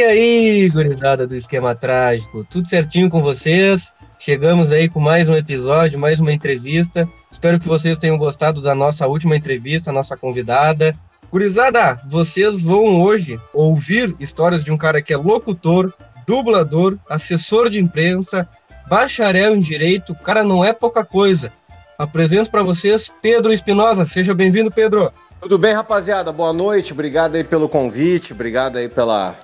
E aí, gurizada do Esquema Trágico, tudo certinho com vocês? Chegamos aí com mais um episódio, mais uma entrevista. Espero que vocês tenham gostado da nossa última entrevista, nossa convidada. Gurizada, vocês vão hoje ouvir histórias de um cara que é locutor, dublador, assessor de imprensa, bacharel em direito. O cara não é pouca coisa. Apresento para vocês Pedro Espinosa. Seja bem-vindo, Pedro. Tudo bem, rapaziada? Boa noite. Obrigado aí pelo convite, obrigado aí pela,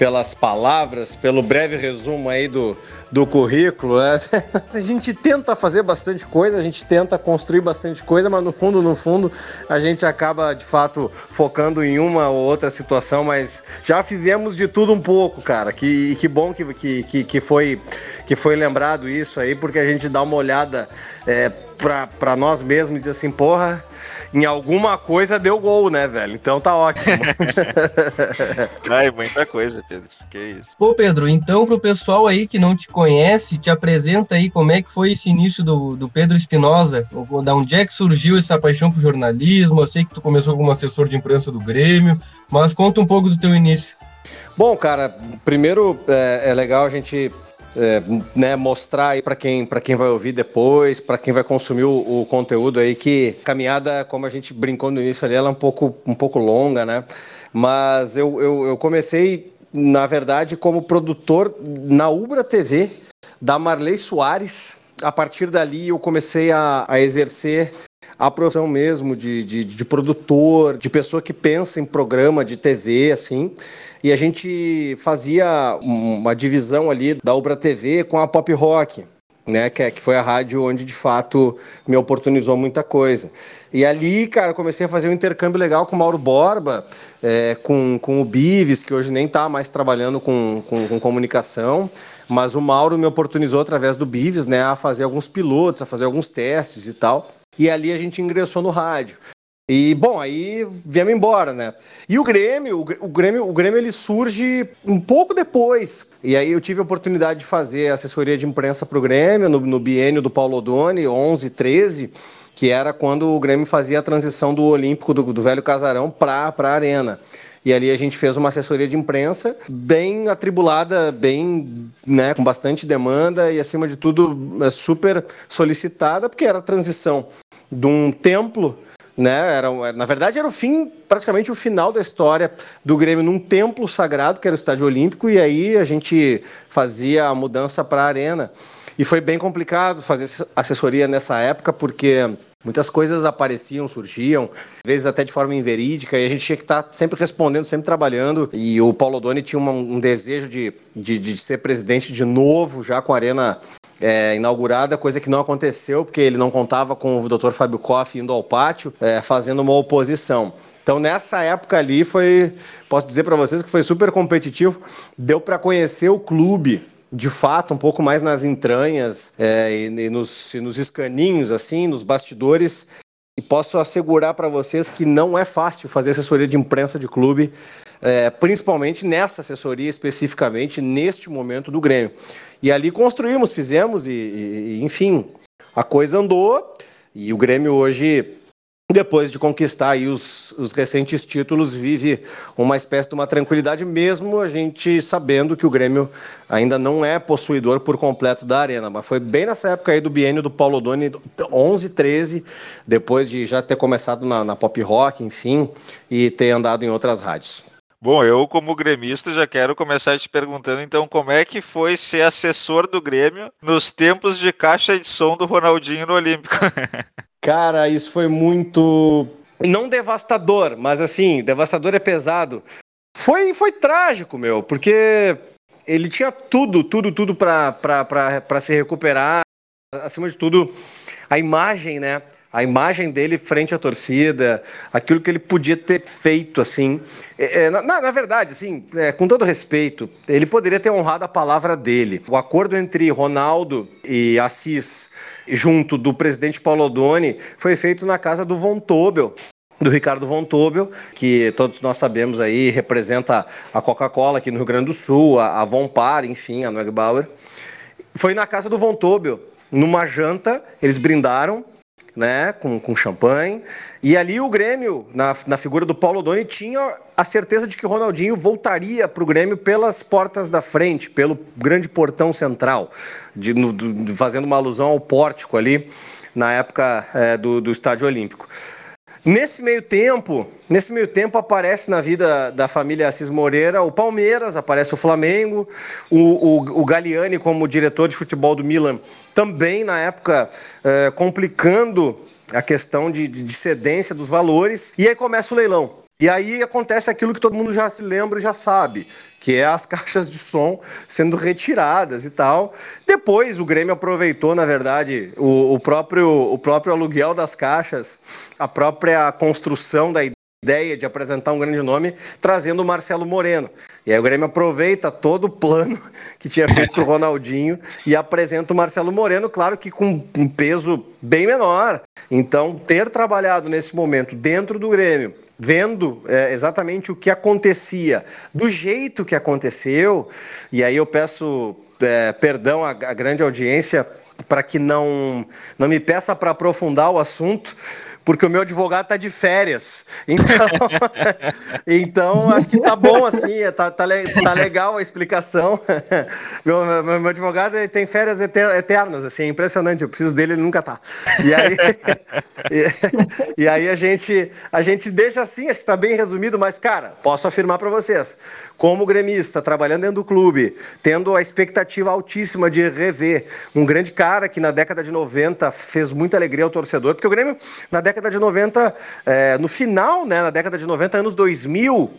pelas palavras, pelo breve resumo aí do, do currículo. Né? A gente tenta fazer bastante coisa, a gente tenta construir bastante coisa, mas no fundo, no fundo, a gente acaba de fato focando em uma ou outra situação, mas já fizemos de tudo um pouco, cara. Que, que bom que, que, que, foi, que foi lembrado isso aí, porque a gente dá uma olhada é, para nós mesmos e diz assim, porra em alguma coisa deu gol, né, velho? Então tá ótimo. Ai, muita coisa, Pedro. Que isso. Pô, Pedro, então pro pessoal aí que não te conhece, te apresenta aí como é que foi esse início do, do Pedro Espinosa, da onde é que surgiu essa paixão pro jornalismo? Eu sei que tu começou como assessor de imprensa do Grêmio, mas conta um pouco do teu início. Bom, cara, primeiro é, é legal a gente é, né, mostrar aí para quem, quem vai ouvir depois, para quem vai consumir o, o, conteúdo aí, que caminhada, como a gente brincou no início ali, ela é um pouco, um pouco longa, né? Mas eu, eu, eu comecei, na verdade, como produtor na Ubra TV da Marley Soares. A partir dali eu comecei a, a exercer a profissão mesmo de, de, de, produtor, de pessoa que pensa em programa de TV, assim. E a gente fazia uma divisão ali da Ubra TV com a Pop Rock. Né, que, é, que foi a rádio onde de fato me oportunizou muita coisa. E ali, cara, comecei a fazer um intercâmbio legal com o Mauro Borba, é, com, com o Bives, que hoje nem está mais trabalhando com, com, com, comunicação, mas o Mauro me oportunizou através do Bives, né, a fazer alguns pilotos, a fazer alguns testes e tal e ali a gente ingressou no rádio. E, bom, aí viemos embora, né? E o Grêmio, o Grêmio, o Grêmio ele surge um pouco depois. E aí eu tive a oportunidade de fazer assessoria de imprensa para o Grêmio, no, no biênio do Paulo Odoni, 11, 13, que era quando o Grêmio fazia a transição do Olímpico, do, do velho casarão, para a Arena. E ali a gente fez uma assessoria de imprensa bem atribulada, bem, né, com bastante demanda e acima de tudo é, super solicitada, porque era a transição de um templo né? Era, na verdade, era o fim, praticamente o final da história do Grêmio num templo sagrado, que era o Estádio Olímpico, e aí a gente fazia a mudança para a arena. E foi bem complicado fazer assessoria nessa época, porque muitas coisas apareciam, surgiam, às vezes até de forma inverídica, e a gente tinha que estar sempre respondendo, sempre trabalhando. E o Paulo Doni tinha uma, um desejo de, de, de, ser presidente de novo, já com a Arena é, inaugurada, coisa que não aconteceu, porque ele não contava com o Dr. Fábio Koff indo ao pátio, é, fazendo uma oposição. Então nessa época ali foi, posso dizer para vocês que foi super competitivo, deu para conhecer o clube de fato, um pouco mais nas entranhas é, e, e, nos, e nos escaninhos, assim, nos bastidores. E posso assegurar para vocês que não é fácil fazer assessoria de imprensa de clube, é, principalmente nessa assessoria especificamente, neste momento do Grêmio. E ali construímos, fizemos e, e enfim, a coisa andou. E o Grêmio hoje depois de conquistar os, os, recentes títulos, vive uma espécie de uma tranquilidade, mesmo a gente sabendo que o Grêmio ainda não é possuidor por completo da arena. Mas foi bem nessa época aí do biênio do Paulo Doni, 11, 13, depois de já ter começado na, na pop rock, enfim, e ter andado em outras rádios. Bom, eu como gremista já quero começar te perguntando então como é que foi ser assessor do Grêmio nos tempos de caixa de som do Ronaldinho no Olímpico. Cara, isso foi muito. Não devastador, mas assim, devastador é pesado. Foi, foi trágico, meu, porque ele tinha tudo, tudo, tudo para se recuperar. Acima de tudo, a imagem, né? A imagem dele frente à torcida, aquilo que ele podia ter feito, assim. É, é na, na, verdade, assim, é, com todo respeito, ele poderia ter honrado a palavra dele. O acordo entre Ronaldo e Assis, junto do presidente Paulo Odoni, foi feito na casa do Von Tobel, do Ricardo Von Tobel, que todos nós sabemos aí representa a Coca-Cola aqui no Rio Grande do Sul, a, a Von Par, enfim, a Noeg Bauer. Foi na casa do Von Tobel, numa janta, eles brindaram né, com, com champanhe. E ali o Grêmio, na, na figura do Paulo Doni, tinha a certeza de que Ronaldinho voltaria para o Grêmio pelas portas da frente, pelo grande portão central, de, no, do, fazendo uma alusão ao pórtico ali na época é, do, do Estádio Olímpico. Nesse meio tempo, nesse meio tempo aparece na vida da família Assis Moreira o Palmeiras, aparece o Flamengo, o, o, o Galliani como diretor de futebol do Milan, também na época é, complicando a questão de, de, cedência dos valores, e aí começa o leilão. E aí acontece aquilo que todo mundo já se lembra e já sabe, que é as caixas de som sendo retiradas e tal. Depois o Grêmio aproveitou, na verdade, o, o próprio, o próprio aluguel das caixas, a própria construção da ideia de apresentar um grande nome, trazendo o Marcelo Moreno. E aí o Grêmio aproveita todo o plano que tinha feito para o Ronaldinho e apresenta o Marcelo Moreno, claro que com um peso bem menor. Então, ter trabalhado nesse momento dentro do Grêmio, vendo é, exatamente o que acontecia, do jeito que aconteceu, e aí eu peço é, perdão à, à grande audiência para que não, não me peça para aprofundar o assunto, porque o meu advogado tá de férias. Então, então acho que tá bom assim, tá, tá, tá legal a explicação. Meu, meu, meu advogado tem férias eternas, assim, é impressionante. Eu preciso dele, ele nunca tá. E aí, e, e, aí a gente a gente deixa assim, acho que tá bem resumido, mas cara, posso afirmar para vocês, como gremista, trabalhando dentro do clube, tendo a expectativa altíssima de rever um grande cara que na década de 90 fez muita alegria ao torcedor, porque o Grêmio na década década de 90, é, no final, né, na década de 90, anos 2000,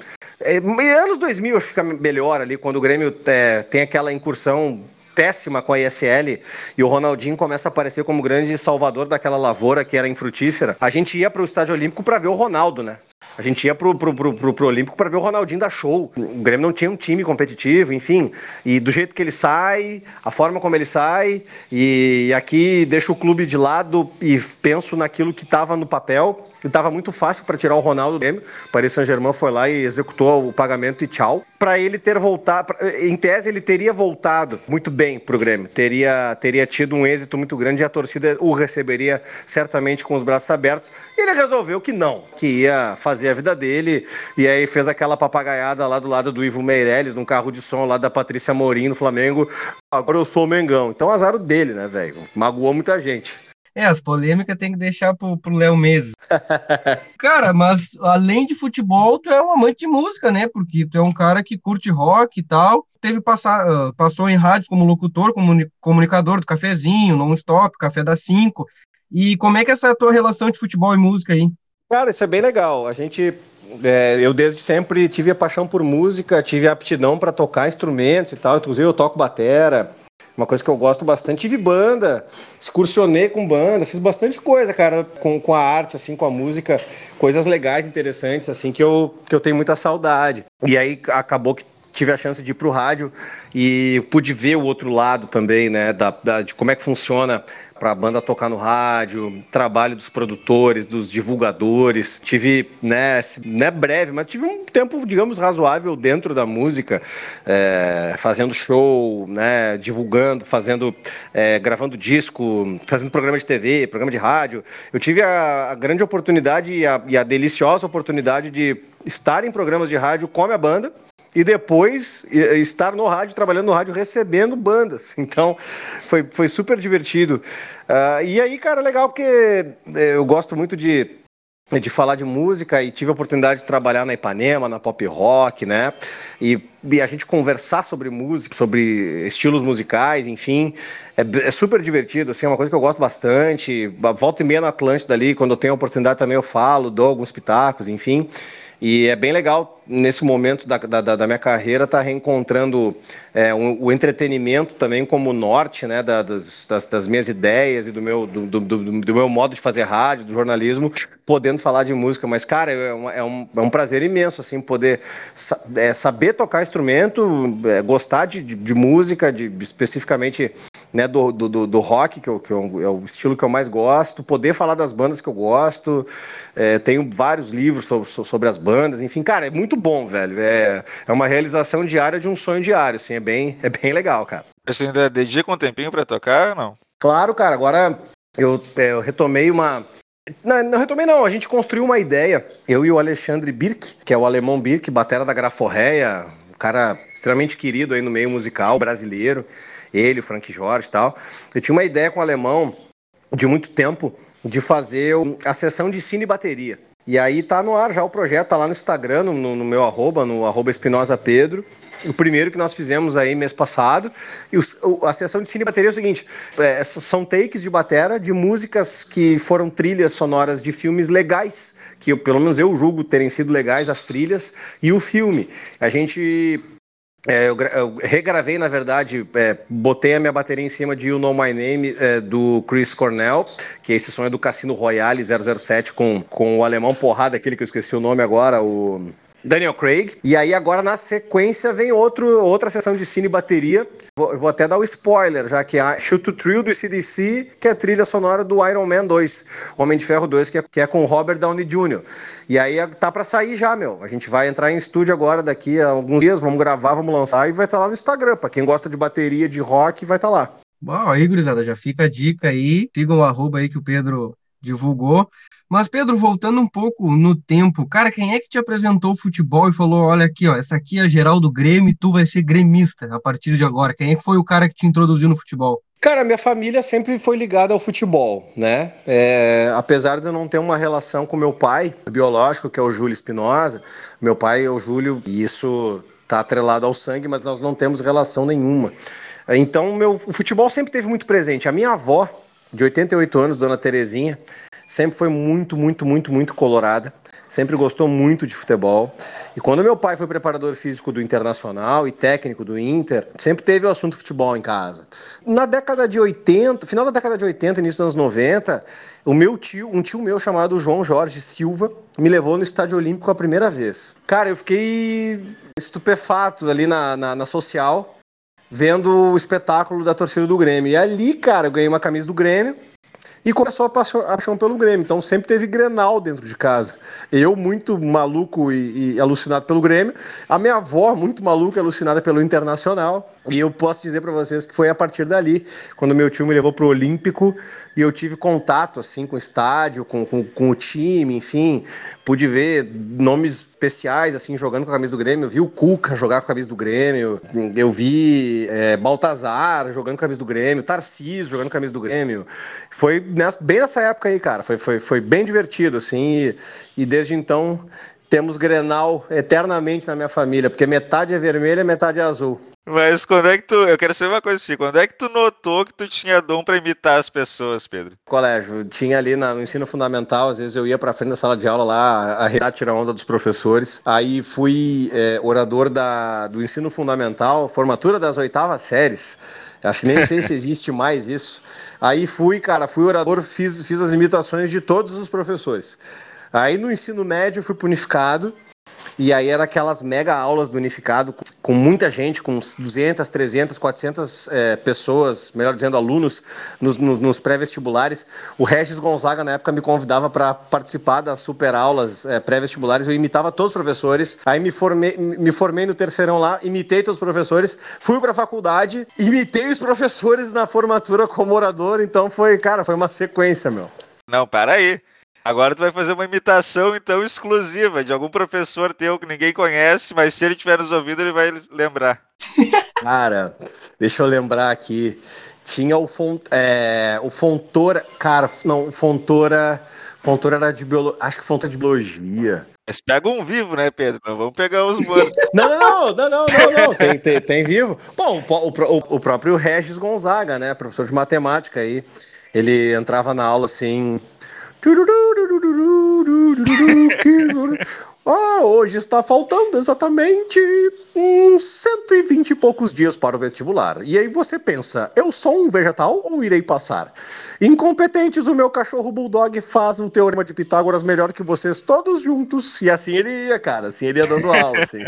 é, anos 2000 fica melhor ali, quando o Grêmio é, tem aquela incursão péssima com a ISL e o Ronaldinho começa a aparecer como grande salvador daquela lavoura que era infrutífera. A gente ia para o Estádio Olímpico para ver o Ronaldo, né? A gente ia pro, pro, pro, pro, pro Olímpico para ver o Ronaldinho dar show. O Grêmio não tinha um time competitivo, enfim. E do jeito que ele sai, a forma como ele sai, e aqui deixo o clube de lado e penso naquilo que estava no papel estava muito fácil para tirar o Ronaldo do Grêmio. Paris Saint-Germain foi lá e executou o pagamento e tchau. Para ele ter voltado, em tese ele teria voltado muito bem para o Grêmio, teria, teria tido um êxito muito grande e a torcida o receberia certamente com os braços abertos. E ele resolveu que não, que ia fazer a vida dele e aí fez aquela papagaiada lá do lado do Ivo Meirelles, num carro de som lá da Patrícia Morim no Flamengo. Agora eu sou o Mengão. Então azar dele, né, velho? Magoou muita gente. É, as polêmicas tem que deixar pro, pro Léo mesmo. cara, mas além de futebol, tu é um amante de música, né? Porque tu é um cara que curte rock e tal. Teve passar, uh, passou em rádio como locutor, como comunicador do Cafezinho, Non-Stop, Café das Cinco. E como é que é essa tua relação de futebol e música aí? Cara, isso é bem legal. A gente, é, eu desde sempre tive a paixão por música, tive a aptidão para tocar instrumentos e tal. Inclusive eu toco batera, uma coisa que eu gosto bastante. Tive banda, excursionei com banda, fiz bastante coisa, cara, com, com a arte, assim, com a música, coisas legais, interessantes, assim, que eu, que eu tenho muita saudade. E aí acabou que tive a chance de ir para o rádio e pude ver o outro lado também, né, da, da de como é que funciona para a banda tocar no rádio, trabalho dos produtores, dos divulgadores. Tive, né, né, breve, mas tive um tempo, digamos, razoável dentro da música, é, fazendo show, né, divulgando, fazendo, é, gravando disco, fazendo programa de TV, programa de rádio. Eu tive a, a grande oportunidade e a, e a deliciosa oportunidade de estar em programas de rádio com a minha banda e depois estar no rádio, trabalhando no rádio, recebendo bandas. Então, foi, foi super divertido. Uh, e aí, cara, legal porque eh, eu gosto muito de, de falar de música e tive a oportunidade de trabalhar na Ipanema, na pop rock, né? E, e a gente conversar sobre música, sobre estilos musicais, enfim, é, é, super divertido, assim, é uma coisa que eu gosto bastante. Volta e meia na Atlântida ali, quando eu tenho a oportunidade também eu falo, dou alguns pitacos, enfim. E é bem legal, nesse momento da, da, da minha carreira, estar tá reencontrando é, um, o entretenimento também como norte né, da, das, das, minhas ideias e do meu, do, do, do, meu modo de fazer rádio, do jornalismo, podendo falar de música. Mas, cara, é, uma, é, um, é um prazer imenso assim, poder é, saber tocar instrumento, é, gostar de, de, de música, de, especificamente né, do, do, do rock, que, eu, que eu, é o estilo que eu mais gosto, poder falar das bandas que eu gosto. É, tenho vários livros sobre, sobre as bandas, enfim, cara, é muito bom, velho. É, é uma realização diária de um sonho diário, assim, é bem, é bem legal, cara. Você ainda dedica um tempinho para tocar ou não? Claro, cara, agora eu, é, eu retomei uma. Não, não retomei, não. A gente construiu uma ideia. Eu e o Alexandre Birk, que é o alemão Birk, batera da Graforreia, um cara extremamente querido aí no meio musical brasileiro. Ele, o Frank Jorge e tal. Eu tinha uma ideia com o alemão de muito tempo de fazer a sessão de cine e bateria. E aí tá no ar já o projeto, tá lá no Instagram, no, no meu arroba, no arroba Espinosa Pedro. O primeiro que nós fizemos aí mês passado. E a sessão de cine e bateria é o seguinte: é, são takes de batera de músicas que foram trilhas sonoras de filmes legais, que eu, pelo menos eu julgo terem sido legais as trilhas, e o filme. A gente é, eu, eu, regravei, na verdade, é, botei a minha bateria em cima de You Know My Name é, do Chris Cornell, que é esse som é do Cassino Royale 007 com, com o alemão porrada, aquele que eu esqueci o nome agora, o Daniel Craig. E aí agora na sequência vem outro, outra sessão de cine bateria. Vou, vou até dar o um spoiler, já que é a Shoot to Thrill do CDC, que é a trilha sonora do Iron Man 2, Homem de Ferro 2, que é, que é com Robert Downey Jr. E aí tá para sair já, meu. A gente vai entrar em estúdio agora daqui a alguns dias, vamos gravar, vamos lançar e vai estar tá lá no Instagram. Para quem gosta de bateria de rock, vai estar tá lá. Bom, aí, gurizada, já fica a dica aí. Sigam o arroba aí que o Pedro divulgou. Mas, Pedro, voltando um pouco no tempo, cara, quem é que te apresentou o futebol e falou: olha aqui, ó, essa aqui é a geral do Grêmio e tu vai ser gremista a partir de agora? Quem é foi o cara que te introduziu no futebol? Cara, minha família sempre foi ligada ao futebol, né? É, apesar de eu não ter uma relação com meu pai biológico, que é o Júlio Espinosa, meu pai é o Júlio, e isso tá atrelado ao sangue, mas nós não temos relação nenhuma. Então, meu, o futebol sempre teve muito presente. A minha avó, de 88 anos, dona Terezinha, sempre foi muito, muito, muito, muito colorada, sempre gostou muito de futebol. E quando meu pai foi preparador físico do Internacional e técnico do Inter, sempre teve o assunto futebol em casa. Na década de 80, final da década de 80, início dos anos 90, o meu tio, um tio meu chamado João Jorge Silva, me levou no Estádio Olímpico a primeira vez. Cara, eu fiquei estupefato ali na, na, na social, vendo o espetáculo da torcida do Grêmio. E ali, cara, eu ganhei uma camisa do Grêmio e começou a paixão, pelo Grêmio. Então sempre teve Grenal dentro de casa. Eu, muito maluco e, e, alucinado pelo Grêmio. A minha avó, muito maluca e alucinada pelo Internacional. E eu posso dizer para vocês que foi a partir dali, quando meu tio me levou pro Olímpico e eu tive contato assim com o estádio, com, com, com o time, enfim, pude ver nomes especiais assim jogando com a camisa do Grêmio. Eu vi o Cuca jogar com a camisa do Grêmio, eu vi é, Baltazar jogando com a camisa do Grêmio, Tarcísio jogando com a camisa do Grêmio. Foi nessa, bem nessa época aí, cara. Foi, foi, foi bem divertido, assim, e, e desde então temos Grenal eternamente na minha família, porque metade é vermelha e metade é azul. Mas quando é que tu. Eu quero saber uma coisa assim, quando é que tu notou que tu tinha dom para imitar as pessoas, Pedro? Colégio, tinha ali no ensino fundamental, às vezes eu ia pra frente da sala de aula lá, a tirar onda dos professores. Aí fui é, orador da, do ensino fundamental, formatura das oitavas séries. Acho que nem sei se existe mais isso. Aí fui, cara, fui orador, fiz, fiz as imitações de todos os professores. Aí no ensino médio fui punificado e aí era aquelas mega aulas do Unificado, com muita gente, com 200, 300, 400 é, pessoas, melhor dizendo, alunos, nos, nos, nos pré-vestibulares. O Regis Gonzaga, na época, me convidava para participar das super aulas é, pré-vestibulares. Eu imitava todos os professores. Aí me formei, me formei no terceirão lá, imitei todos os professores. Fui para a faculdade, imitei os professores na formatura como orador. Então foi, cara, foi uma sequência, meu. Não, para aí. Agora tu vai fazer uma imitação, então, exclusiva de algum professor teu que ninguém conhece, mas se ele tiver nos ouvidos, ele vai lembrar. Cara, deixa eu lembrar aqui. Tinha o, Font, é, o Fontora. Cara, não, o Fontora. Fontora era de biologia. Acho que Fontora de biologia. Mas pega um vivo, né, Pedro? Não vamos pegar os mortos. não, não, não, não, não, não. Tem, tem, tem vivo. Bom, o, o, o próprio Regis Gonzaga, né? Professor de matemática aí. Ele entrava na aula assim ah, hoje está faltando exatamente uns 120 e poucos dias para o vestibular. E aí você pensa, eu sou um vegetal ou irei passar? Incompetentes, o meu cachorro bulldog faz um teorema de Pitágoras melhor que vocês todos juntos. E assim ele ia, cara, assim ele ia dando aula, assim.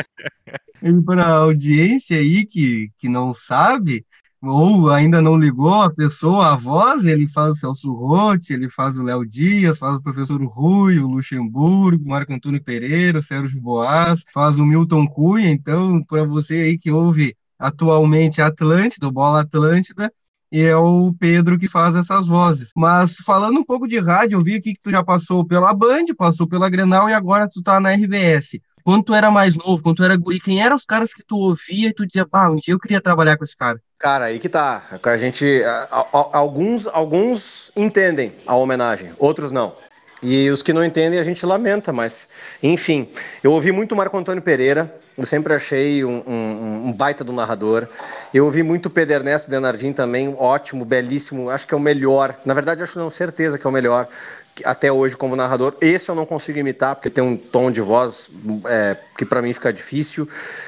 E para a audiência aí que, que não sabe, ou ainda não ligou a pessoa, a voz, ele faz o Celso Rotti, ele faz o Léo Dias, faz o professor Rui, o Luxemburgo, Marco Antônio Pereira, o Sérgio Boas, faz o Milton Cunha, então, para você aí que ouve atualmente Atlântida, o Bola Atlântida, e é o Pedro que faz essas vozes. Mas falando um pouco de rádio, eu vi aqui que tu já passou pela Band, passou pela Grenal e agora tu tá na RBS. Quando tu era mais novo, quando tu era guri, quem eram os caras que tu ouvia e tu dizia, bah, um dia eu queria trabalhar com esse cara? Cara, aí que tá. A gente. alguns, alguns entendem a homenagem, outros não. E os que não entendem a gente lamenta, mas enfim. Eu ouvi muito Marco Antônio Pereira, eu sempre achei um, um, um, baita do narrador. Eu ouvi muito Pedro Ernesto Denardim também, ótimo, belíssimo. Acho que é o melhor. Na verdade, acho não certeza que é o melhor até hoje como narrador. Esse eu não consigo imitar porque tem um tom de voz é, que para mim fica difícil.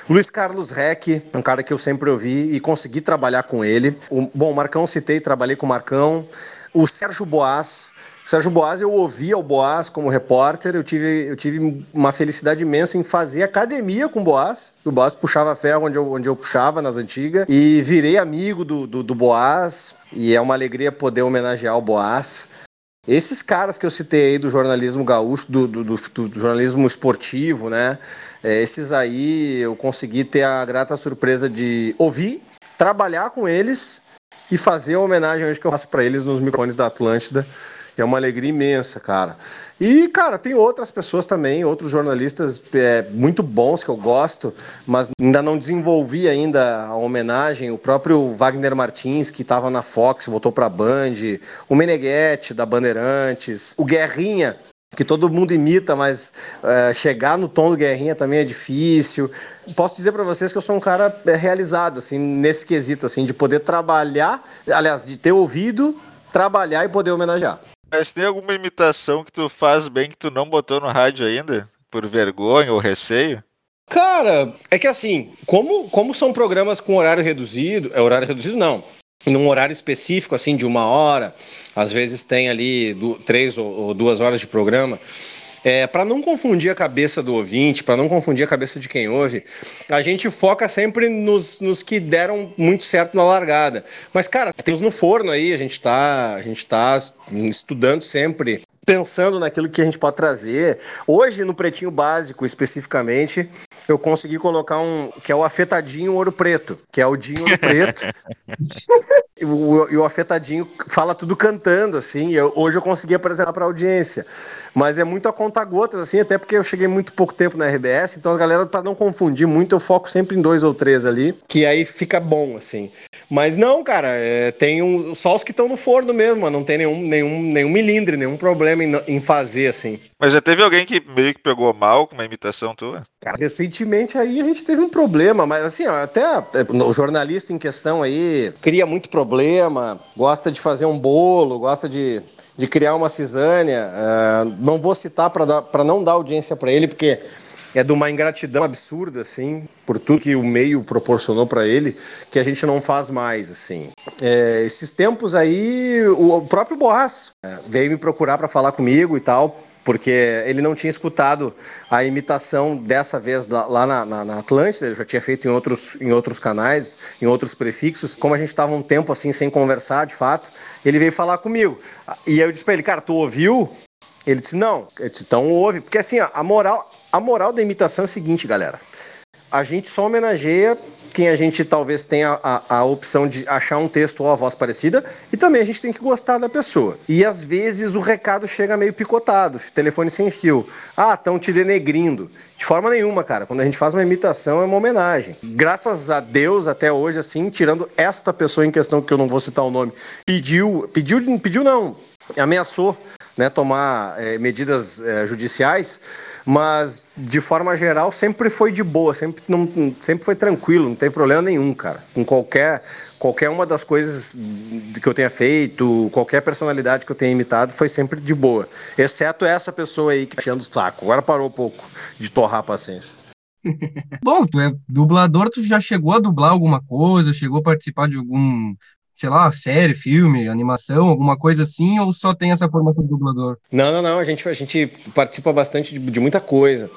Luiz Carlos Reck, um cara que eu sempre ouvi e consegui trabalhar com ele. O, bom, o Marcão citei, trabalhei com o Marcão. O Sérgio Boas, Sérgio Boas, eu ouvia o Boas como repórter, eu tive, eu tive uma felicidade imensa em fazer academia com o Boas. O Boas puxava ferro onde eu, onde eu puxava nas antigas. E virei amigo do, do, do Boas, e é uma alegria poder homenagear o Boas. Esses caras que eu citei aí do jornalismo gaúcho, do, do, do, do jornalismo esportivo, né? É, esses aí eu consegui ter a grata surpresa de ouvir, trabalhar com eles e fazer a homenagem hoje que eu faço para eles nos microfones da Atlântida. É uma alegria imensa, cara. E, cara, tem outras pessoas também, outros jornalistas é, muito bons que eu gosto, mas ainda não desenvolvi ainda a homenagem. O próprio Wagner Martins, que estava na Fox, voltou para a Band. O Meneghetti, da Bandeirantes. O Guerrinha, que todo mundo imita, mas é, chegar no tom do Guerrinha também é difícil. Posso dizer para vocês que eu sou um cara é, realizado, assim, nesse quesito, assim, de poder trabalhar, aliás, de ter ouvido, trabalhar e poder homenagear. Mas tem alguma imitação que tu faz bem que tu não botou no rádio ainda? Por vergonha ou receio? Cara, é que assim, como, como são programas com horário reduzido, é horário reduzido não, num horário específico, assim, de uma hora, às vezes tem ali do, três ou, ou duas horas de programa, é, para não confundir a cabeça do ouvinte, para não confundir a cabeça de quem ouve, a gente foca sempre nos, nos que deram muito certo na largada. Mas, cara, temos no forno aí, a gente está tá estudando sempre pensando naquilo que a gente pode trazer. Hoje, no Pretinho Básico, especificamente, eu consegui colocar um que é o afetadinho ouro preto, que é o Dinho ouro preto. e, o, e o afetadinho fala tudo cantando, assim. Eu, hoje eu consegui apresentar para a audiência. Mas é muito a conta gotas, assim, até porque eu cheguei muito pouco tempo na RBS, então a galera, para não confundir muito, eu foco sempre em dois ou três ali, que aí fica bom, assim. Mas não, cara, é, tem um, só os que estão no forno mesmo, não tem nenhum, nenhum, nenhum milindre, nenhum problema em, em, fazer, assim. Mas já teve alguém que meio que pegou mal com uma imitação tua? Cara, recentemente aí a gente teve um problema, mas assim, ó, até é, o jornalista em questão aí cria muito problema, gosta de fazer um bolo, gosta de, de criar uma cisânia. Uh, não vou citar para não dar audiência para ele, porque é de uma ingratidão absurda, assim, por tudo que o meio proporcionou para ele, que a gente não faz mais, assim. É, esses tempos aí, o próprio Boas é, veio me procurar para falar comigo e tal, porque ele não tinha escutado a imitação dessa vez lá na, na, na, Atlântida, ele já tinha feito em outros, em outros canais, em outros prefixos. Como a gente estava um tempo assim sem conversar, de fato, ele veio falar comigo. E eu disse para ele, cara, tu ouviu? Ele disse, não. Eu disse, então ouve. Porque assim, a moral, a moral da imitação é o seguinte, galera. A gente só homenageia quem a gente talvez tenha a, a, opção de achar um texto ou a voz parecida, e também a gente tem que gostar da pessoa. E às vezes o recado chega meio picotado, telefone sem fio. Ah, estão te denegrindo. De forma nenhuma, cara. Quando a gente faz uma imitação, é uma homenagem. Graças a Deus, até hoje, assim, tirando esta pessoa em questão, que eu não vou citar o nome, pediu, pediu, pediu não, ameaçou né, tomar é, medidas é, judiciais, mas de forma geral sempre foi de boa, sempre, não, sempre foi tranquilo, não tem problema nenhum, cara. Com qualquer, qualquer uma das coisas que eu tenha feito, qualquer personalidade que eu tenha imitado, foi sempre de boa. Exceto essa pessoa aí que tá enchendo o saco. Agora parou um pouco de torrar a paciência. Bom, tu é dublador, tu já chegou a dublar alguma coisa, chegou a participar de algum sei lá, série, filme, animação, alguma coisa assim, ou só tem essa formação de dublador? Não, não, não, a gente, a gente participa bastante de, de muita coisa.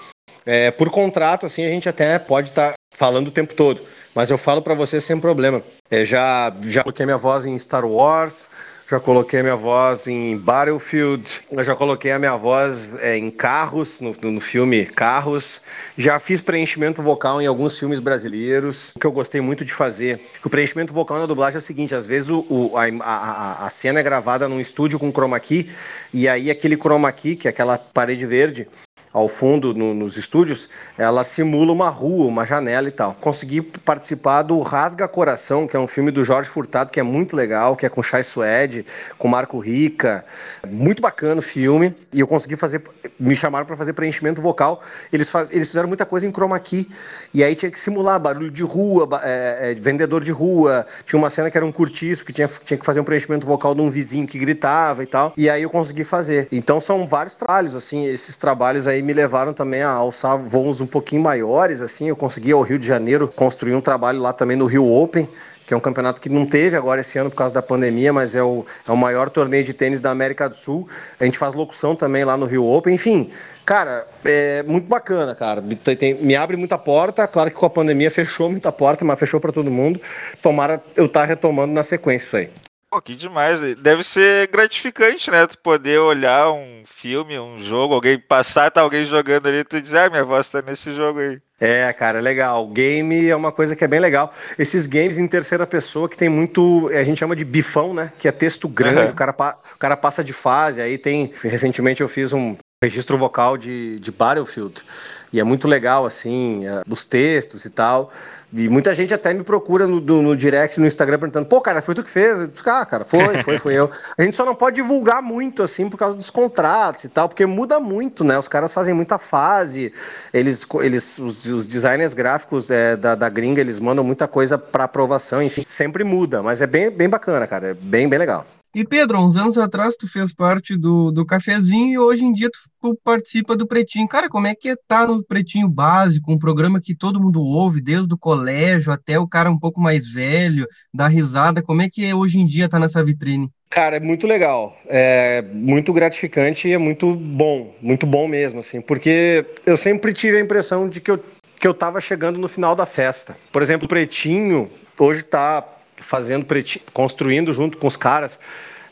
É, por contrato, assim, a gente até pode estar tá falando o tempo todo, mas eu falo para você sem problema. É, já, já coloquei minha voz em Star Wars, já coloquei a minha voz em Battlefield, eu já coloquei a minha voz é, em Carros, no, no, filme Carros. Já fiz preenchimento vocal em alguns filmes brasileiros, que eu gostei muito de fazer. O preenchimento vocal na dublagem é o seguinte: às vezes o, o a, a, a, cena é gravada num estúdio com chroma key, e aí aquele chroma key, que é aquela parede verde, ao fundo no, nos estúdios, ela simula uma rua, uma janela e tal. Consegui participar do Rasga Coração, que é um filme do Jorge Furtado, que é muito legal, que é com Chai Suede, com Marco Rica. Muito bacana o filme. E eu consegui fazer. Me chamaram para fazer preenchimento vocal. Eles, faz, eles fizeram muita coisa em chroma key. E aí tinha que simular barulho de rua, é, é, vendedor de rua. Tinha uma cena que era um curtiço, que tinha, tinha que fazer um preenchimento vocal de um vizinho que gritava e tal. E aí eu consegui fazer. Então são vários trabalhos, assim, esses trabalhos aí me levaram também a alçar voos um pouquinho maiores, assim, eu consegui ao Rio de Janeiro construir um trabalho lá também no Rio Open, que é um campeonato que não teve agora esse ano por causa da pandemia, mas é o, é o maior torneio de tênis da América do Sul. A gente faz locução também lá no Rio Open, enfim. Cara, é muito bacana, cara. Tem, tem, me abre muita porta. Claro que com a pandemia fechou muita porta, mas fechou para todo mundo. Tomara eu estar tá retomando na sequência isso aí. Pô, que demais. Deve ser gratificante, né? Tu poder olhar um filme, um jogo, alguém passar, tá alguém jogando ali, tu dizer, ah, minha voz tá nesse jogo aí. É, cara, é legal. Game é uma coisa que é bem legal. Esses games em terceira pessoa que tem muito, a gente chama de bifão, né? Que é texto grande, uhum. o, cara, o cara passa de fase. Aí tem. Recentemente eu fiz um registro vocal de, de Battlefield. E é muito legal, assim, é, os textos e tal. E muita gente até me procura no, no, no, direct, no Instagram, perguntando: pô, cara, foi tu que fez? Eu disse, ah, cara, foi, foi, foi eu. A gente só não pode divulgar muito, assim, por causa dos contratos e tal, porque muda muito, né? Os caras fazem muita fase, eles, eles os, os designers gráficos é, da, da gringa, eles mandam muita coisa para aprovação, enfim, sempre muda, mas é bem, bem bacana, cara, é bem, bem legal. E Pedro, uns anos atrás tu fez parte do, do cafezinho e hoje em dia tu, tu participa do Pretinho. Cara, como é que é tá no Pretinho Básico, um programa que todo mundo ouve, desde o colégio até o cara um pouco mais velho, dá risada, como é que é hoje em dia tá nessa vitrine? Cara, é muito legal, é muito gratificante e é muito bom, muito bom mesmo, assim, porque eu sempre tive a impressão de que eu, que eu tava chegando no final da festa. Por exemplo, o Pretinho hoje tá fazendo, construindo junto com os caras,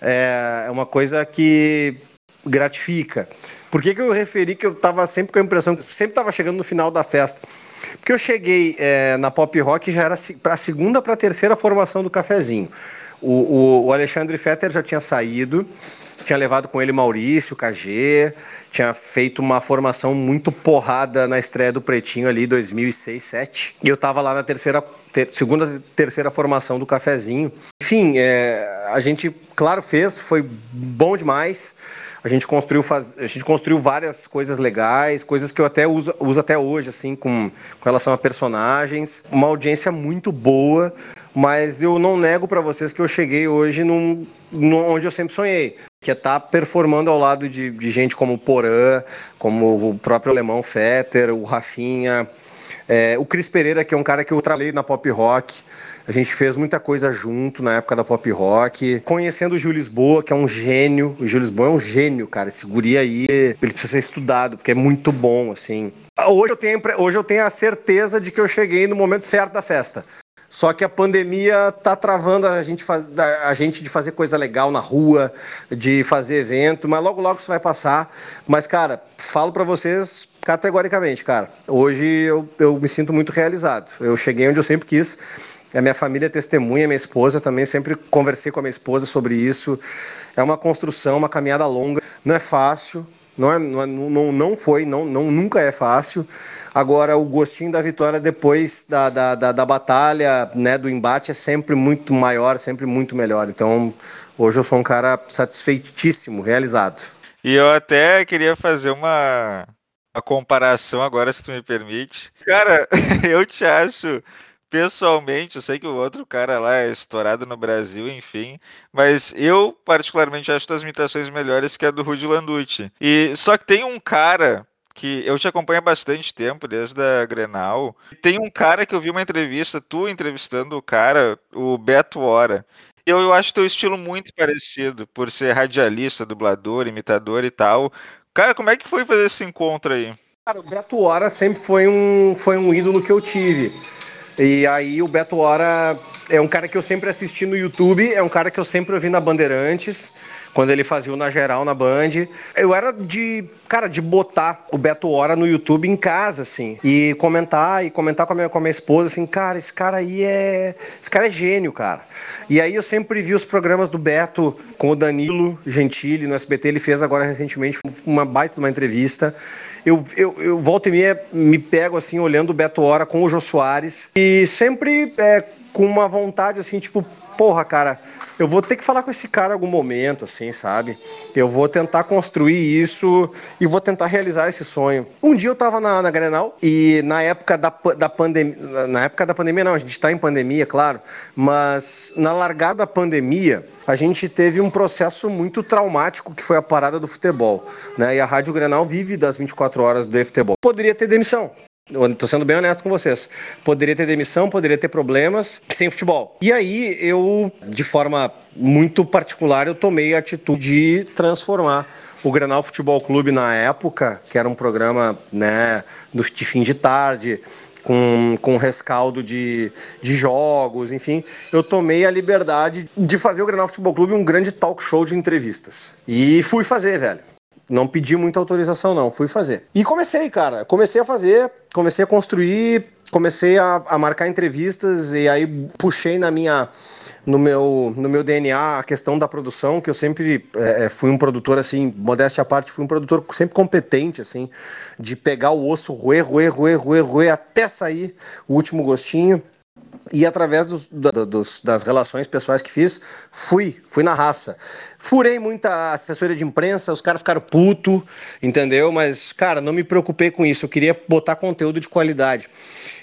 é, é uma coisa que gratifica. Por que, que eu referi que eu estava sempre com a impressão que sempre estava chegando no final da festa? Porque eu cheguei é, na pop rock já era para a segunda para a terceira formação do cafezinho. O, o, o Alexandre Fetter já tinha saído, tinha levado com ele Maurício, KG, tinha feito uma formação muito porrada na estreia do Pretinho ali, 2006, 2007. E eu tava lá na terceira, ter, segunda, terceira formação do Cafezinho. Enfim, é, a gente, claro, fez, foi bom demais. A gente construiu, faz, a gente construiu várias coisas legais, coisas que eu até uso, uso até hoje, assim, com, com relação a personagens. Uma audiência muito boa, mas eu não nego para vocês que eu cheguei hoje num, num, onde eu sempre sonhei que é estar tá performando ao lado de, de, gente como o Porã, como o próprio Alemão Fetter, o Rafinha, é, o Cris Pereira, que é um cara que eu trabalhei na pop rock. A gente fez muita coisa junto na época da pop rock. Conhecendo o Gil Lisboa, que é um gênio. O Gil Lisboa é um gênio, cara. Esse guri aí, ele precisa ser estudado, porque é muito bom, assim. Hoje eu tenho, hoje eu tenho a certeza de que eu cheguei no momento certo da festa. Só que a pandemia tá travando a gente, a gente de fazer coisa legal na rua, de fazer evento, mas logo logo isso vai passar. Mas, cara, falo para vocês categoricamente, cara, hoje eu, eu me sinto muito realizado. Eu cheguei onde eu sempre quis. A minha família é testemunha, minha esposa também, sempre conversei com a minha esposa sobre isso. É uma construção, uma caminhada longa, não é fácil, não, é, não, é, não, não foi, não, não, nunca é fácil. Agora, o gostinho da vitória depois da, da, da, da, batalha, né, do embate, é sempre muito maior, sempre muito melhor. Então, hoje eu sou um cara satisfeitíssimo, realizado. E eu até queria fazer uma, uma comparação agora, se tu me permite. Cara, eu te acho pessoalmente, eu sei que o outro cara lá é estourado no Brasil, enfim, mas eu particularmente acho as imitações melhores que a do Rudy Landucci. E só que tem um cara que eu te acompanho há bastante tempo, desde a Grenal. Tem um cara que eu vi uma entrevista, tu entrevistando o cara, o Beto Hora. Eu, eu acho teu estilo muito parecido, por ser radialista, dublador, imitador e tal. Cara, como é que foi fazer esse encontro aí? Cara, o Beto Hora sempre foi um, foi um ídolo que eu tive. E aí o Beto Hora é um cara que eu sempre assisti no YouTube, é um cara que eu sempre ouvi na Bandeirantes quando ele fazia o Na Geral na Band. Eu era de, cara, de botar o Beto Hora no YouTube em casa, assim, e comentar, e comentar com a minha, com a minha esposa, assim, cara, esse cara aí é. Esse cara é gênio, cara. E aí eu sempre vi os programas do Beto com o Danilo Gentili no SBT, ele fez agora recentemente uma baita de uma entrevista. Eu, eu, eu volto e meia me pego assim, olhando o Beto Hora com o Jô Soares, e sempre é, com uma vontade assim, tipo, porra, cara, eu vou ter que falar com esse cara em algum momento, assim, sabe? Eu vou tentar construir isso e vou tentar realizar esse sonho. Um dia eu tava na, na Grenal e na época da, da pandemia, na época da pandemia não, a gente tá em pandemia, claro, mas na largada da pandemia, a gente teve um processo muito traumático que foi a parada do futebol, né? E a Rádio Grenal vive das 24 horas do futebol. Poderia ter demissão, Estou sendo bem honesto com vocês. Poderia ter demissão, poderia ter problemas sem futebol. E aí eu, de forma muito particular, eu tomei a atitude de transformar o Grenal Futebol Clube na época, que era um programa né, de fim de tarde, com, com rescaldo de, de jogos, enfim, eu tomei a liberdade de fazer o Grenal Futebol Clube um grande talk show de entrevistas. E fui fazer, velho. Não pedi muita autorização, não, fui fazer. E comecei, cara. Comecei a fazer, comecei a construir, comecei a, a, marcar entrevistas e aí puxei na minha no meu no meu DNA a questão da produção que eu sempre é, fui um produtor assim modéstia à parte fui um produtor sempre competente assim de pegar o osso roer roer roer roer roer até sair o último gostinho e através dos, dos, das relações pessoais que fiz, fui, fui na raça. Furei muita assessoria de imprensa, os caras ficaram puto, entendeu? Mas, cara, não me preocupei com isso, eu queria botar conteúdo de qualidade.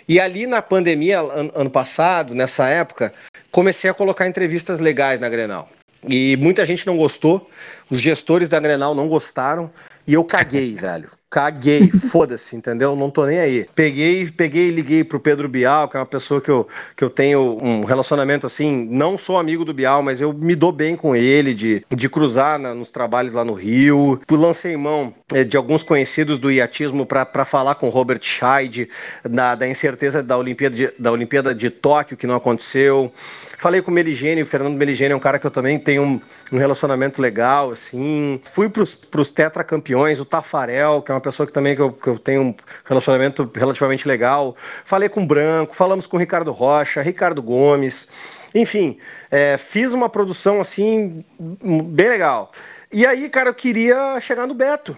E ali na pandemia, ano, ano passado, nessa época, comecei a colocar entrevistas legais na Grenal. E muita gente não gostou, os gestores da Grenal não gostaram, e eu caguei, velho. Caguei, foda-se, entendeu? Não tô nem aí. Peguei, peguei e liguei pro Pedro Bial, que é uma pessoa que eu, que eu tenho um relacionamento assim, não sou amigo do Bial, mas eu me dou bem com ele, de, de cruzar na, nos trabalhos lá no Rio. Lancei mão é, de alguns conhecidos do iatismo para falar com Robert Scheid, da, da incerteza da Olimpíada, de, da Olimpíada de Tóquio, que não aconteceu. Falei com o Meligênio, o Fernando Meligênio é um cara que eu também tenho um, um relacionamento legal, assim. Fui pros, pros tetracampeões, o Tafarel, que é uma pessoa que também que eu, que eu tenho um relacionamento relativamente legal. Falei com o Branco, falamos com o Ricardo Rocha, Ricardo Gomes. Enfim, é, fiz uma produção assim, bem legal. E aí, cara, eu queria chegar no Beto.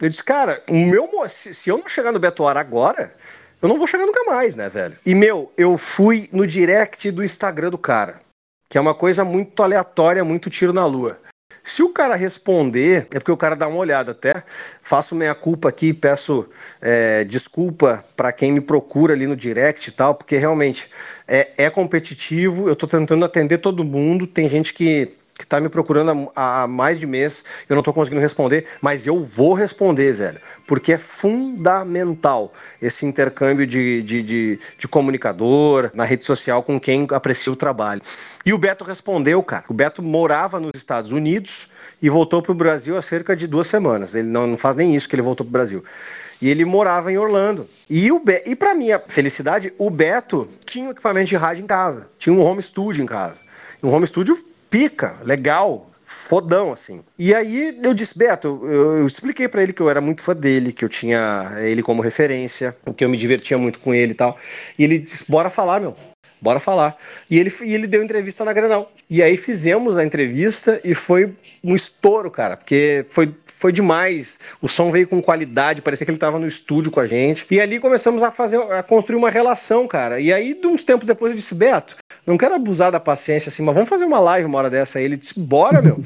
Eu disse, cara, o meu se, se eu não chegar no Beto agora, eu não vou chegar nunca mais, né, velho? E, meu, eu fui no direct do Instagram do cara, que é uma coisa muito aleatória, muito tiro na lua. Se o cara responder, é porque o cara dá uma olhada até. Faço minha culpa aqui, peço é, desculpa para quem me procura ali no direct e tal, porque realmente é, é competitivo. Eu estou tentando atender todo mundo. Tem gente que que tá me procurando há, mais de mês, eu não tô conseguindo responder, mas eu vou responder, velho, porque é fundamental esse intercâmbio de, de, de, de comunicador na rede social com quem aprecia o trabalho. E o Beto respondeu, cara. O Beto morava nos Estados Unidos e voltou para o Brasil há cerca de duas semanas. Ele não, não faz nem isso que ele voltou para o Brasil. E ele morava em Orlando. E, o e para minha felicidade, o Beto tinha um equipamento de rádio em casa. Tinha um home studio em casa. Um home studio pica, legal, fodão, assim. E aí eu disse, Beto, eu, eu expliquei para ele que eu era muito fã dele, que eu tinha ele como referência, que eu me divertia muito com ele e tal. E ele disse, bora falar, meu. Bora falar. E ele, e ele deu entrevista na Granal. E aí fizemos a entrevista e foi um estouro, cara, porque foi, foi demais. O som veio com qualidade, parecia que ele estava no estúdio com a gente. E ali começamos a fazer, a construir uma relação, cara. E aí, de uns tempos depois, eu disse, Beto, não quero abusar da paciência assim, mas vamos fazer uma live uma hora dessa aí. Ele disse, bora, meu.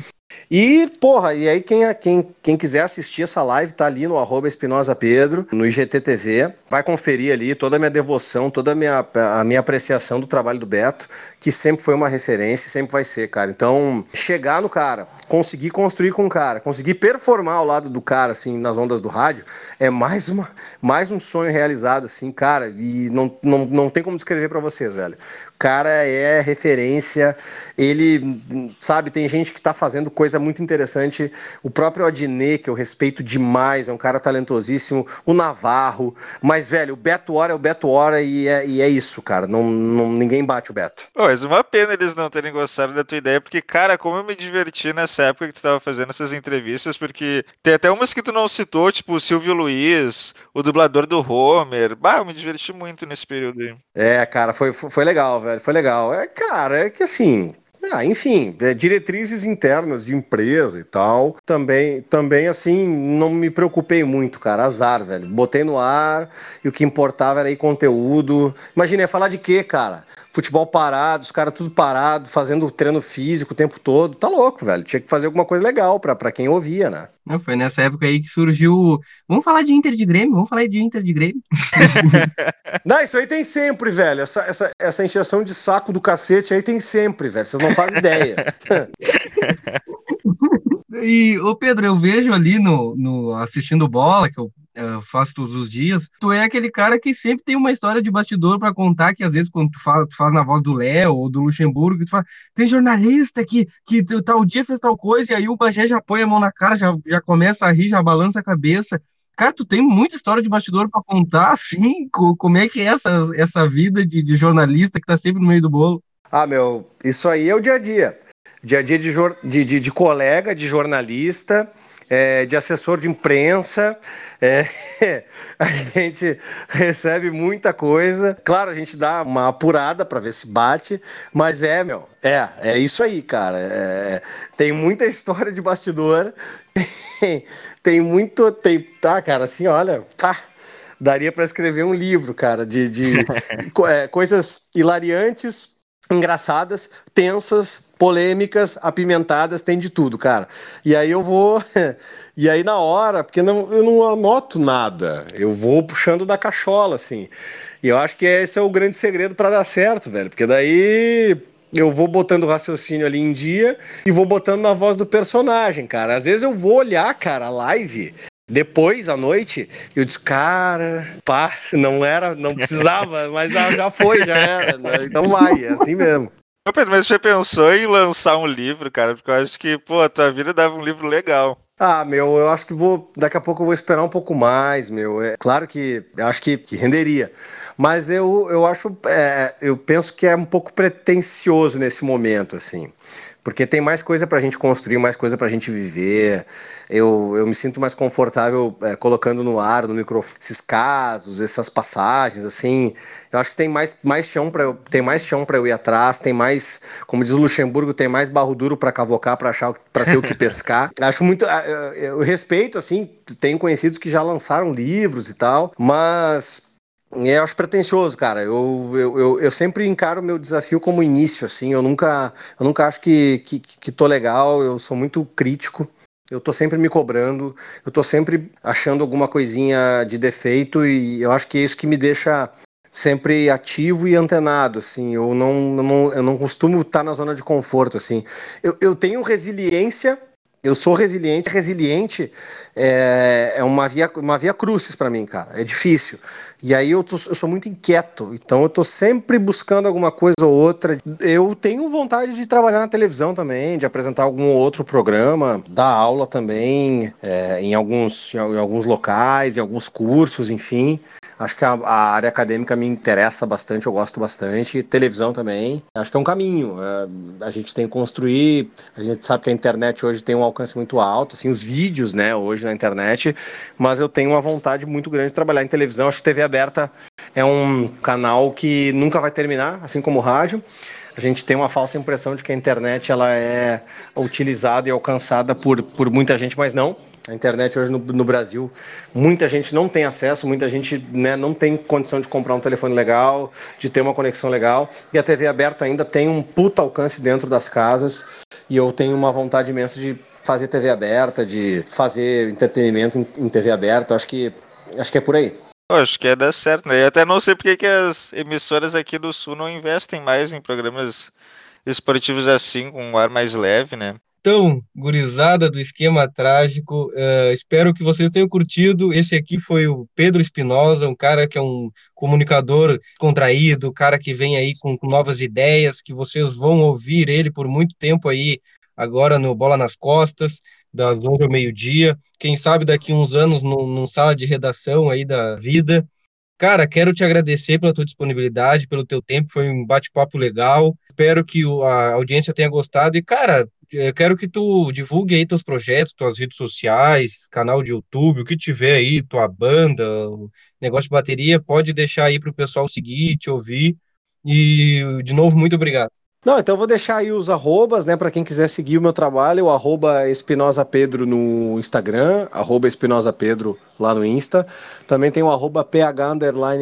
E, porra, e aí quem, quem, quem quiser assistir essa live tá ali no arroba Espinosa Pedro, no IGTV, vai conferir ali toda a minha devoção, toda a minha, a minha apreciação do trabalho do Beto, que sempre foi uma referência e sempre vai ser, cara. Então, chegar no cara, conseguir construir com o cara, conseguir performar ao lado do cara, assim, nas ondas do rádio, é mais, uma, mais um sonho realizado, assim, cara, e não, não, não tem como descrever para vocês, velho. Cara é referência, ele, sabe, tem gente que tá fazendo coisa muito interessante. O próprio Adnet, que eu respeito demais, é um cara talentosíssimo. O Navarro. Mas, velho, o Beto Hora é o Beto Hora e é, e é isso, cara. Não, não, ninguém bate o Beto. Pô, mas uma pena eles não terem gostado da tua ideia, porque, cara, como eu me diverti nessa época que tu tava fazendo essas entrevistas, porque tem até umas que tu não citou, tipo o Silvio Luiz, o dublador do Homer. Bah, eu me diverti muito nesse período aí. É, cara, foi, foi legal, velho. Foi legal. É, cara, é que assim, ah, enfim, é, diretrizes internas de empresa e tal. Também, também, assim, não me preocupei muito, cara. Azar, velho. Botei no ar e o que importava era aí conteúdo. Imagina, ia falar de quê, cara? Futebol parado, os caras tudo parado, fazendo treino físico o tempo todo. Tá louco, velho. Tinha que fazer alguma coisa legal pra, pra quem ouvia, né? Não, foi nessa época aí que surgiu. Vamos falar de Inter de Grêmio? Vamos falar de Inter de Grêmio. não, isso aí tem sempre, velho. Essa, essa, essa encheção de saco do cacete aí tem sempre, velho. Vocês não fazem ideia. e, ô Pedro, eu vejo ali no, no assistindo bola, que eu faço todos os dias, tu é aquele cara que sempre tem uma história de bastidor para contar, que às vezes quando tu faz, tu faz na voz do Léo ou do Luxemburgo, tu fala, tem jornalista que, que tal dia fez tal coisa, e aí o Bagé já põe a mão na cara, já, já começa a rir, já balança a cabeça. Cara, tu tem muita história de bastidor para contar, assim, como é que é essa, essa vida de, de jornalista que tá sempre no meio do bolo? Ah, meu, isso aí é o dia a dia. Dia a dia de, de, de, de colega, de jornalista, é, de assessor de imprensa. É, a gente recebe muita coisa. Claro, a gente dá uma apurada para ver se bate, mas é, meu, é, é isso aí, cara. É, tem muita história de bastidor. Tem, tem muito. Tem, tá, cara, assim, olha. Tá, daria para escrever um livro, cara, de, de é, coisas hilariantes, engraçadas, tensas, polêmicas, apimentadas, tem de tudo, cara. E aí eu vou. e aí na hora, porque não, eu não anoto nada, eu vou puxando da cachola, assim. E eu acho que esse é o grande segredo para dar certo, velho, porque daí eu vou botando o raciocínio ali em dia e vou botando na voz do personagem, cara. Às vezes eu vou olhar, cara, a live depois, à noite, eu disse, cara, pá, não era, não precisava, mas já foi, já era. Né? Então vai, é assim mesmo. Pedro, mas você pensou em lançar um livro, cara? Porque eu acho que, pô, a tua vida dava um livro legal. Ah, meu, eu acho que vou. Daqui a pouco eu vou esperar um pouco mais, meu. É claro que eu acho que, que renderia. Mas eu, eu acho. É, eu penso que é um pouco pretencioso nesse momento, assim porque tem mais coisa para a gente construir, mais coisa para a gente viver. Eu, eu me sinto mais confortável é, colocando no ar, no microfone, esses casos, essas passagens, assim. Eu acho que tem mais, mais chão para tem mais chão para eu ir atrás, tem mais, como diz o Luxemburgo, tem mais barro duro para cavocar, para achar, para ter o que pescar. acho muito, eu respeito, assim, tenho conhecidos que já lançaram livros e tal, mas é, eu acho pretencioso, cara. Eu, eu, eu, eu, sempre encaro o meu desafio como início, assim. Eu nunca, eu nunca acho que, que, que tô legal, eu sou muito crítico. Eu tô sempre me cobrando, eu tô sempre achando alguma coisinha de defeito e eu acho que é isso que me deixa sempre ativo e antenado, assim. Eu não, não, eu não costumo estar na zona de conforto, assim. Eu, eu tenho resiliência eu sou resiliente. Resiliente é, é uma via, uma via crucis para mim, cara. É difícil. E aí eu, tô, eu sou muito inquieto. Então eu tô sempre buscando alguma coisa ou outra. Eu tenho vontade de trabalhar na televisão também, de apresentar algum outro programa, dar aula também é, em, alguns, em alguns locais, em alguns cursos, enfim. Acho que a, a, área acadêmica me interessa bastante, eu gosto bastante. Televisão também. Acho que é um caminho. É, a gente tem que construir. A gente sabe que a internet hoje tem um alcance muito alto, assim, os vídeos, né, hoje na internet. Mas eu tenho uma vontade muito grande de trabalhar em televisão. Acho que TV aberta é um canal que nunca vai terminar, assim como o rádio. A gente tem uma falsa impressão de que a internet ela é utilizada e alcançada por, por muita gente, mas não a internet hoje no, no, Brasil, muita gente não tem acesso, muita gente né, não tem condição de comprar um telefone legal, de ter uma conexão legal. E a TV aberta ainda tem um puta alcance dentro das casas. E eu tenho uma vontade imensa de fazer TV aberta, de fazer entretenimento em, em TV aberta. Acho que, acho que é por aí. acho que é dar certo, né? Eu até não sei porque que as emissoras aqui do Sul não investem mais em programas esportivos assim, com um ar mais leve, né? Então, gurizada do esquema trágico, uh, espero que vocês tenham curtido. Esse aqui foi o Pedro Espinosa, um cara que é um comunicador contraído, cara que vem aí com, com novas ideias, que vocês vão ouvir ele por muito tempo aí agora no Bola nas Costas, das 11 ao meio-dia. Quem sabe daqui uns anos num, num sala de redação aí da vida. Cara, quero te agradecer pela tua disponibilidade, pelo teu tempo, foi um bate-papo legal. Espero que a audiência tenha gostado. E, cara, eu quero que tu divulgue aí teus projetos, tuas redes sociais, canal de YouTube, o que tiver aí, tua banda, negócio de bateria, pode deixar aí para o pessoal seguir, te ouvir. E, de novo, muito obrigado. Não, então vou deixar aí os arrobas, né, para quem quiser seguir o meu trabalho, o arroba Espinosa Pedro no Instagram, arroba Espinosa Pedro lá no Insta. Também tem o arroba PH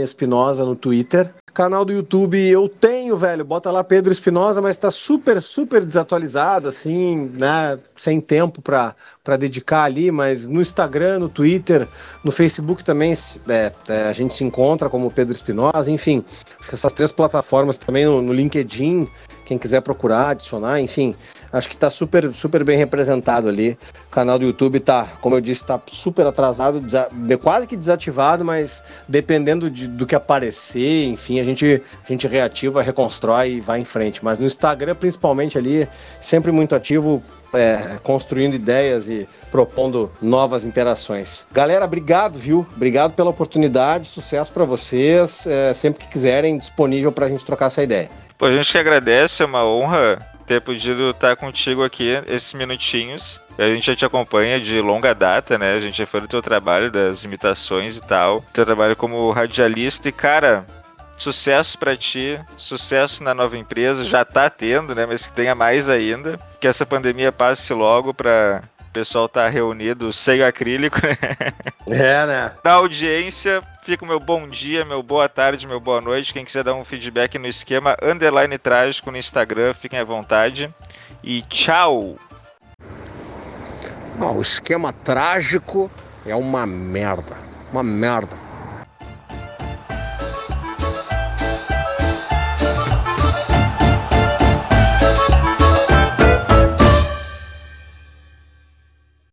Espinosa no Twitter. Canal do YouTube eu tenho, velho. Bota lá Pedro Espinosa, mas tá super, super desatualizado, assim, né? Sem tempo pra, pra dedicar ali, mas no Instagram, no Twitter, no Facebook também é, é, a gente se encontra como Pedro Espinosa, enfim. Acho que essas três plataformas também no, no LinkedIn, quem quiser procurar, adicionar, enfim acho que está super, super bem representado ali. O canal do YouTube está, como eu disse, está super atrasado, de, quase que desativado, mas dependendo de, do que aparecer, enfim, a gente, a gente reativa, reconstrói e vai em frente. Mas no Instagram, principalmente ali, sempre muito ativo, é, construindo ideias e propondo novas interações. Galera, obrigado, viu? Obrigado pela oportunidade, sucesso para vocês. É, sempre que quiserem, disponível para a gente trocar essa ideia. Pô, a gente que agradece, é uma honra ter podido estar contigo aqui esses minutinhos. A gente já te acompanha de longa data, né? A gente já foi do teu trabalho, das imitações e tal. Teu trabalho como radialista e, cara, sucesso para ti, sucesso na nova empresa, já tá tendo, né? Mas que tenha mais ainda. Que essa pandemia passe logo para o pessoal tá reunido sem acrílico. é, né? Na audiência, fica o meu bom dia, meu boa tarde, meu boa noite. Quem quiser dar um feedback no esquema underline trágico no Instagram, fiquem à vontade. E tchau! o esquema trágico é uma merda. Uma merda.